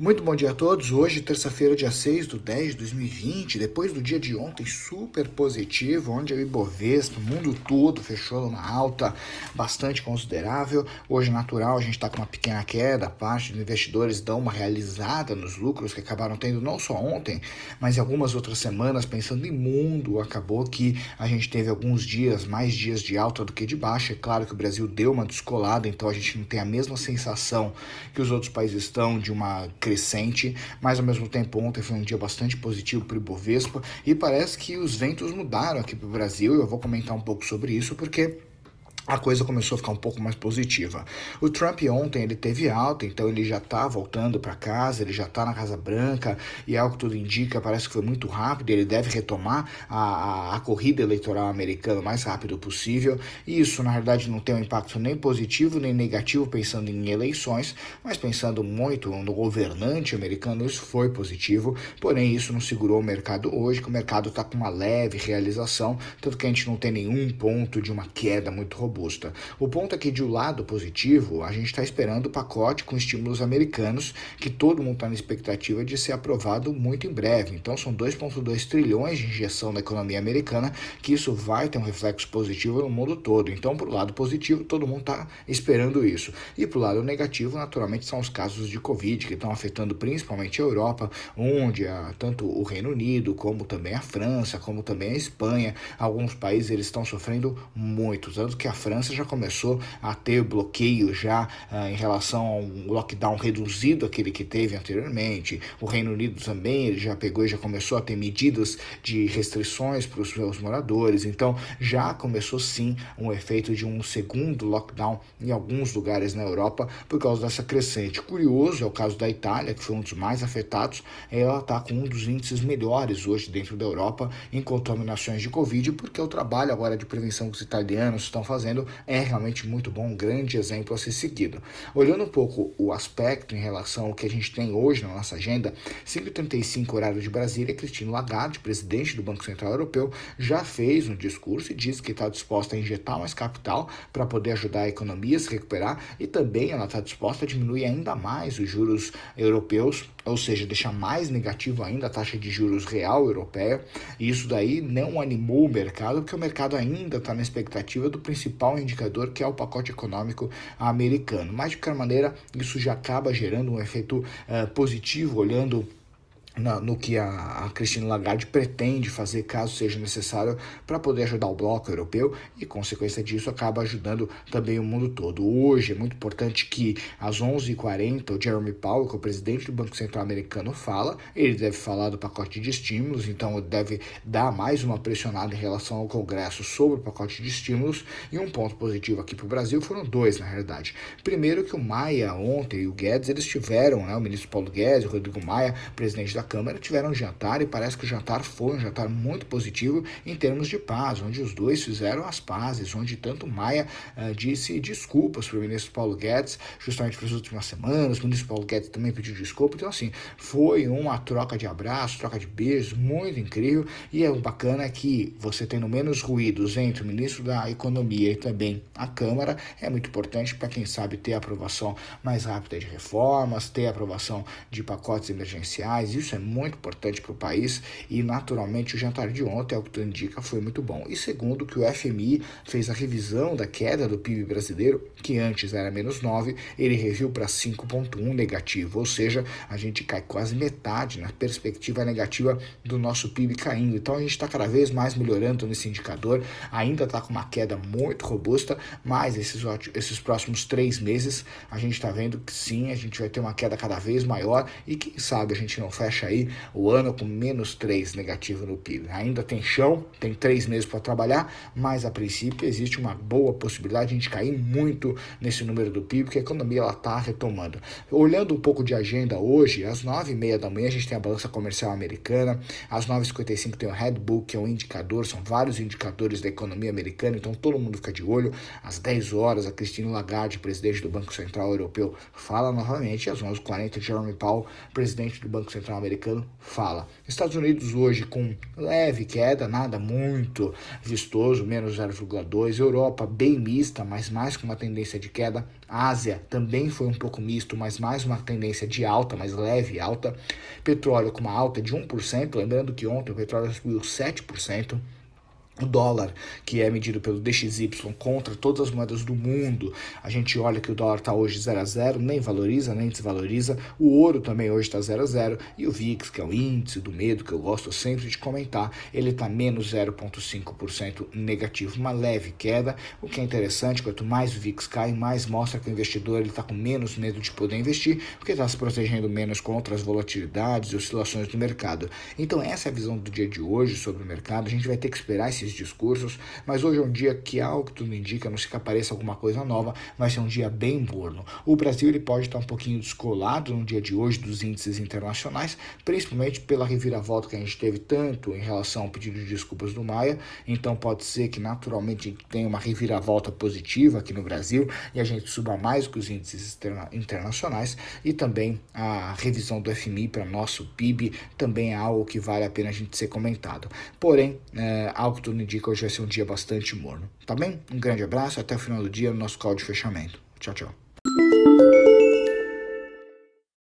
Muito bom dia a todos. Hoje, terça-feira, dia 6 do 10 de 2020, depois do dia de ontem super positivo, onde o Ibovespa, o mundo todo, fechou numa alta bastante considerável. Hoje, natural, a gente está com uma pequena queda, parte dos investidores dão uma realizada nos lucros que acabaram tendo não só ontem, mas em algumas outras semanas, pensando em mundo, acabou que a gente teve alguns dias, mais dias de alta do que de baixa. É claro que o Brasil deu uma descolada, então a gente não tem a mesma sensação que os outros países estão de uma crescente, mas ao mesmo tempo ontem foi um dia bastante positivo para o Ibovespa e parece que os ventos mudaram aqui para o Brasil. Eu vou comentar um pouco sobre isso porque a coisa começou a ficar um pouco mais positiva. O Trump ontem ele teve alta, então ele já está voltando para casa, ele já está na Casa Branca e algo que tudo indica, parece que foi muito rápido. Ele deve retomar a, a, a, corrida eleitoral americana o mais rápido possível. E isso, na verdade, não tem um impacto nem positivo nem negativo pensando em eleições, mas pensando muito no governante americano, isso foi positivo. Porém, isso não segurou o mercado hoje, que o mercado está com uma leve realização, tanto que a gente não tem nenhum ponto de uma queda muito robusta robusta. O ponto é que, de um lado positivo, a gente está esperando o pacote com estímulos americanos, que todo mundo está na expectativa de ser aprovado muito em breve. Então, são 2,2 trilhões de injeção na economia americana, que isso vai ter um reflexo positivo no mundo todo. Então, para o lado positivo, todo mundo está esperando isso. E para o lado negativo, naturalmente, são os casos de Covid, que estão afetando principalmente a Europa, onde tanto o Reino Unido, como também a França, como também a Espanha, alguns países eles estão sofrendo muito, tanto que a França já começou a ter bloqueio já uh, em relação ao lockdown reduzido aquele que teve anteriormente. O Reino Unido também já pegou e já começou a ter medidas de restrições para os seus moradores. Então já começou sim um efeito de um segundo lockdown em alguns lugares na Europa por causa dessa crescente. Curioso é o caso da Itália, que foi um dos mais afetados. Ela está com um dos índices melhores hoje dentro da Europa em contaminações de Covid, porque o trabalho agora de prevenção que os italianos estão fazendo é realmente muito bom, um grande exemplo a ser seguido. Olhando um pouco o aspecto em relação ao que a gente tem hoje na nossa agenda, 5h35 horário de Brasília, Cristina Lagarde, presidente do Banco Central Europeu, já fez um discurso e disse que está disposta a injetar mais capital para poder ajudar a economia a se recuperar e também ela está disposta a diminuir ainda mais os juros europeus ou seja, deixar mais negativo ainda a taxa de juros real europeia. E isso daí não animou o mercado, porque o mercado ainda está na expectativa do principal indicador, que é o pacote econômico americano. Mas, de qualquer maneira, isso já acaba gerando um efeito uh, positivo, olhando na, no que a, a Christine Lagarde pretende fazer, caso seja necessário, para poder ajudar o bloco europeu e, consequência disso, acaba ajudando também o mundo todo. Hoje é muito importante que às 11h40 o Jeremy Powell, que é o presidente do Banco Central americano, fala. Ele deve falar do pacote de estímulos, então deve dar mais uma pressionada em relação ao Congresso sobre o pacote de estímulos. E um ponto positivo aqui para o Brasil foram dois, na realidade. Primeiro que o Maia ontem e o Guedes, eles tiveram, né, o ministro Paulo Guedes, o Rodrigo Maia, presidente da Câmara tiveram um jantar e parece que o jantar foi um jantar muito positivo em termos de paz, onde os dois fizeram as pazes, onde tanto Maia uh, disse desculpas para o ministro Paulo Guedes, justamente para as últimas semanas, o ministro Paulo Guedes também pediu desculpa, então assim, foi uma troca de abraços, troca de beijos, muito incrível, e é bacana que você tendo menos ruídos entre o ministro da Economia e também a Câmara, é muito importante para quem sabe ter aprovação mais rápida de reformas, ter aprovação de pacotes emergenciais, isso é é muito importante para o país e, naturalmente, o jantar de ontem, ao que tudo indica, foi muito bom. E segundo, que o FMI fez a revisão da queda do PIB brasileiro, que antes era menos 9, ele reviu para 5,1 negativo, ou seja, a gente cai quase metade na perspectiva negativa do nosso PIB caindo. Então a gente está cada vez mais melhorando nesse indicador, ainda está com uma queda muito robusta, mas esses, esses próximos três meses a gente está vendo que sim, a gente vai ter uma queda cada vez maior e quem sabe a gente não fecha aí o ano com menos 3 negativo no PIB. Ainda tem chão, tem três meses para trabalhar, mas a princípio existe uma boa possibilidade de a gente cair muito nesse número do PIB, porque a economia está retomando. Olhando um pouco de agenda hoje, às 9h30 da manhã a gente tem a balança comercial americana, às 9h55 tem o Redbook, que é um indicador, são vários indicadores da economia americana, então todo mundo fica de olho. Às 10 horas, a Christine Lagarde, presidente do Banco Central Europeu, fala novamente, às 11h40, Jeremy Powell, presidente do Banco Central Americano, americano fala. Estados Unidos hoje com leve queda, nada muito vistoso, menos 0,2. Europa bem mista, mas mais com uma tendência de queda. Ásia também foi um pouco misto, mas mais uma tendência de alta, mais leve alta. Petróleo com uma alta de 1%, lembrando que ontem o petróleo subiu 7% o dólar, que é medido pelo DXY contra todas as moedas do mundo, a gente olha que o dólar está hoje 0 a 0, nem valoriza, nem desvaloriza. O ouro também hoje está 0 a 0 e o VIX, que é o índice do medo que eu gosto sempre de comentar, ele está menos 0,5% negativo, uma leve queda. O que é interessante, quanto mais o VIX cai, mais mostra que o investidor está com menos medo de poder investir, porque está se protegendo menos contra as volatilidades e oscilações do mercado. Então essa é a visão do dia de hoje sobre o mercado. A gente vai ter que esperar esses discursos, mas hoje é um dia que, algo que tudo indica, não se que apareça alguma coisa nova, vai ser um dia bem morno. O Brasil ele pode estar um pouquinho descolado no dia de hoje dos índices internacionais, principalmente pela reviravolta que a gente teve tanto em relação ao pedido de desculpas do Maia, então pode ser que naturalmente tenha uma reviravolta positiva aqui no Brasil e a gente suba mais que os índices internacionais e também a revisão do FMI para nosso PIB também é algo que vale a pena a gente ser comentado. Porém, é, algo que tudo indica que hoje vai ser um dia bastante morno. Tá bem? Um grande abraço, até o final do dia no nosso call de fechamento. Tchau, tchau.